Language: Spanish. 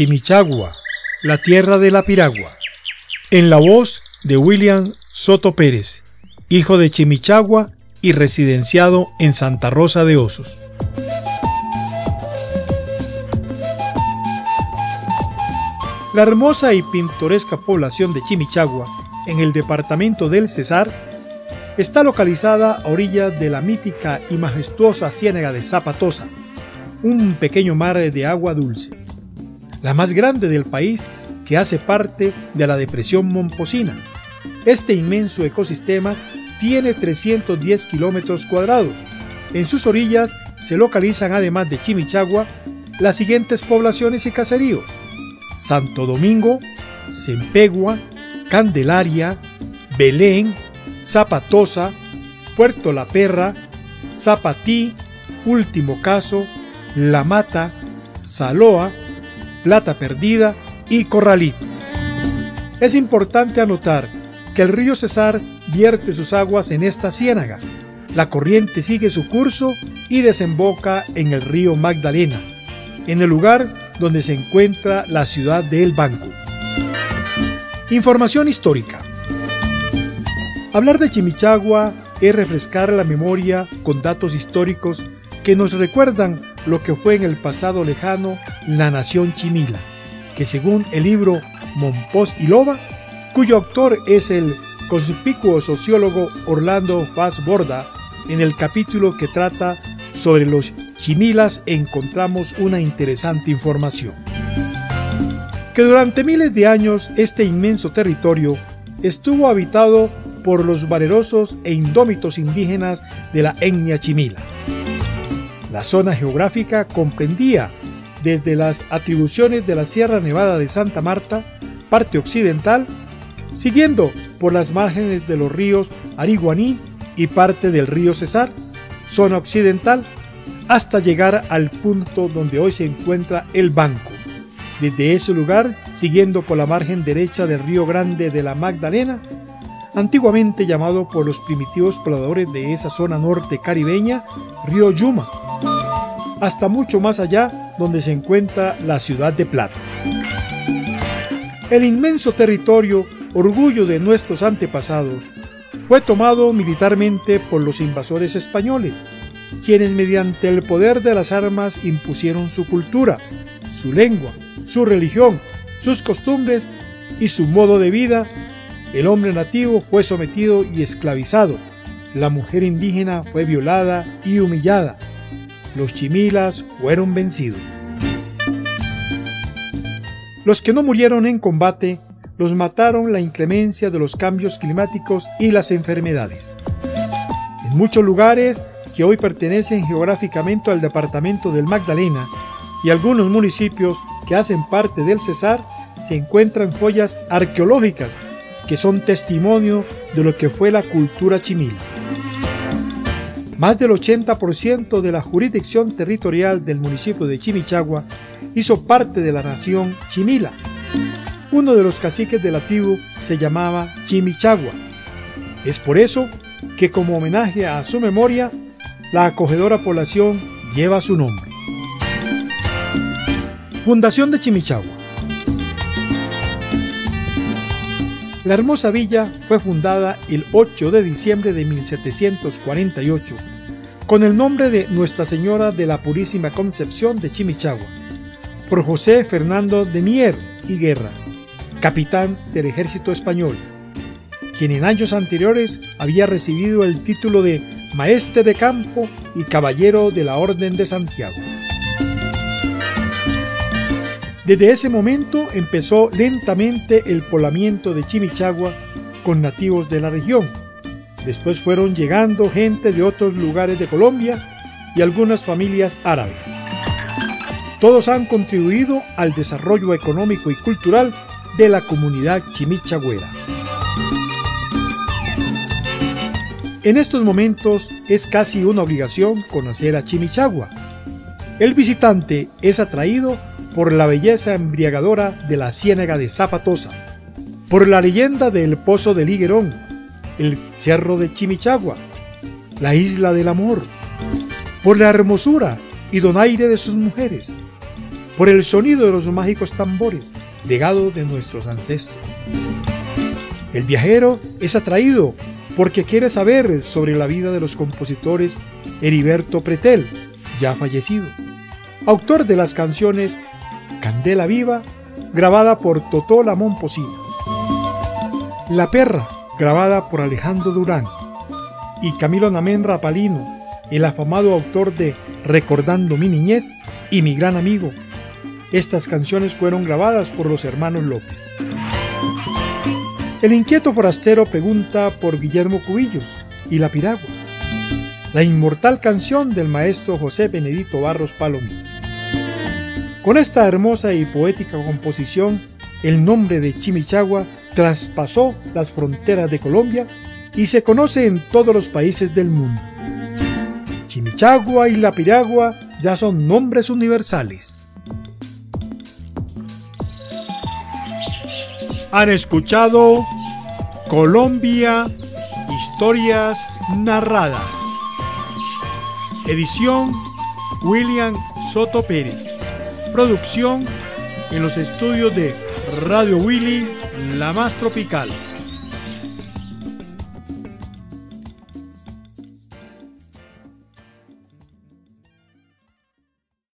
Chimichagua, la tierra de la piragua. En la voz de William Soto Pérez, hijo de Chimichagua y residenciado en Santa Rosa de Osos. La hermosa y pintoresca población de Chimichagua, en el departamento del Cesar, está localizada a orillas de la mítica y majestuosa ciénaga de Zapatosa, un pequeño mar de agua dulce, la más grande del país que hace parte de la depresión Momposina. Este inmenso ecosistema tiene 310 kilómetros cuadrados. En sus orillas se localizan, además de Chimichagua, las siguientes poblaciones y caseríos: Santo Domingo, Cempegua, Candelaria, Belén, Zapatosa, Puerto La Perra, Zapatí, Último Caso, La Mata, Saloa, Plata Perdida y Corralito. Es importante anotar que el río Cesar vierte sus aguas en esta ciénaga. La corriente sigue su curso y desemboca en el río Magdalena, en el lugar donde se encuentra la ciudad de El Banco. Información histórica. Hablar de Chimichagua es refrescar la memoria con datos históricos que nos recuerdan lo que fue en el pasado lejano la nación chimila, que según el libro Monpós y Loba, cuyo autor es el conspicuo sociólogo Orlando Paz Borda, en el capítulo que trata sobre los chimilas encontramos una interesante información. Que durante miles de años este inmenso territorio estuvo habitado por los valerosos e indómitos indígenas de la etnia chimila. La zona geográfica comprendía desde las atribuciones de la Sierra Nevada de Santa Marta, parte occidental, siguiendo por las márgenes de los ríos Ariguaní y parte del río Cesar, zona occidental, hasta llegar al punto donde hoy se encuentra el banco. Desde ese lugar, siguiendo por la margen derecha del río Grande de la Magdalena, antiguamente llamado por los primitivos pobladores de esa zona norte caribeña, río Yuma, hasta mucho más allá donde se encuentra la ciudad de Plata. El inmenso territorio, orgullo de nuestros antepasados, fue tomado militarmente por los invasores españoles, quienes mediante el poder de las armas impusieron su cultura, su lengua, su religión, sus costumbres y su modo de vida. El hombre nativo fue sometido y esclavizado. La mujer indígena fue violada y humillada. Los chimilas fueron vencidos. Los que no murieron en combate los mataron la inclemencia de los cambios climáticos y las enfermedades. En muchos lugares que hoy pertenecen geográficamente al departamento del Magdalena y algunos municipios que hacen parte del Cesar, se encuentran joyas arqueológicas que son testimonio de lo que fue la cultura chimila. Más del 80% de la jurisdicción territorial del municipio de Chimichagua hizo parte de la nación chimila. Uno de los caciques de la tribu se llamaba Chimichagua. Es por eso que como homenaje a su memoria, la acogedora población lleva su nombre. Fundación de Chimichagua. La hermosa villa fue fundada el 8 de diciembre de 1748 con el nombre de Nuestra Señora de la Purísima Concepción de Chimichagua, por José Fernando de Mier y Guerra, capitán del ejército español, quien en años anteriores había recibido el título de Maestre de Campo y Caballero de la Orden de Santiago. Desde ese momento empezó lentamente el poblamiento de Chimichagua con nativos de la región. Después fueron llegando gente de otros lugares de Colombia y algunas familias árabes. Todos han contribuido al desarrollo económico y cultural de la comunidad chimichagüera. En estos momentos es casi una obligación conocer a Chimichagua. El visitante es atraído por la belleza embriagadora de la ciénaga de Zapatosa, por la leyenda del Pozo del Higuerón, el Cerro de Chimichagua, la Isla del Amor, por la hermosura y donaire de sus mujeres, por el sonido de los mágicos tambores, legado de nuestros ancestros. El viajero es atraído porque quiere saber sobre la vida de los compositores Heriberto Pretel, ya fallecido, autor de las canciones Candela Viva, grabada por Totó Posina, La Perra, grabada por Alejandro Durán, y Camilo Namén Rapalino, el afamado autor de Recordando mi niñez y mi gran amigo. Estas canciones fueron grabadas por los hermanos López. El inquieto forastero pregunta por Guillermo Cubillos y La Piragua, la inmortal canción del maestro José Benedito Barros Palomí. Con esta hermosa y poética composición, el nombre de Chimichagua traspasó las fronteras de Colombia y se conoce en todos los países del mundo. Chimichagua y La Piragua ya son nombres universales. Han escuchado Colombia, historias narradas. Edición William Soto Pérez. Producción en los estudios de Radio Willy, la más tropical.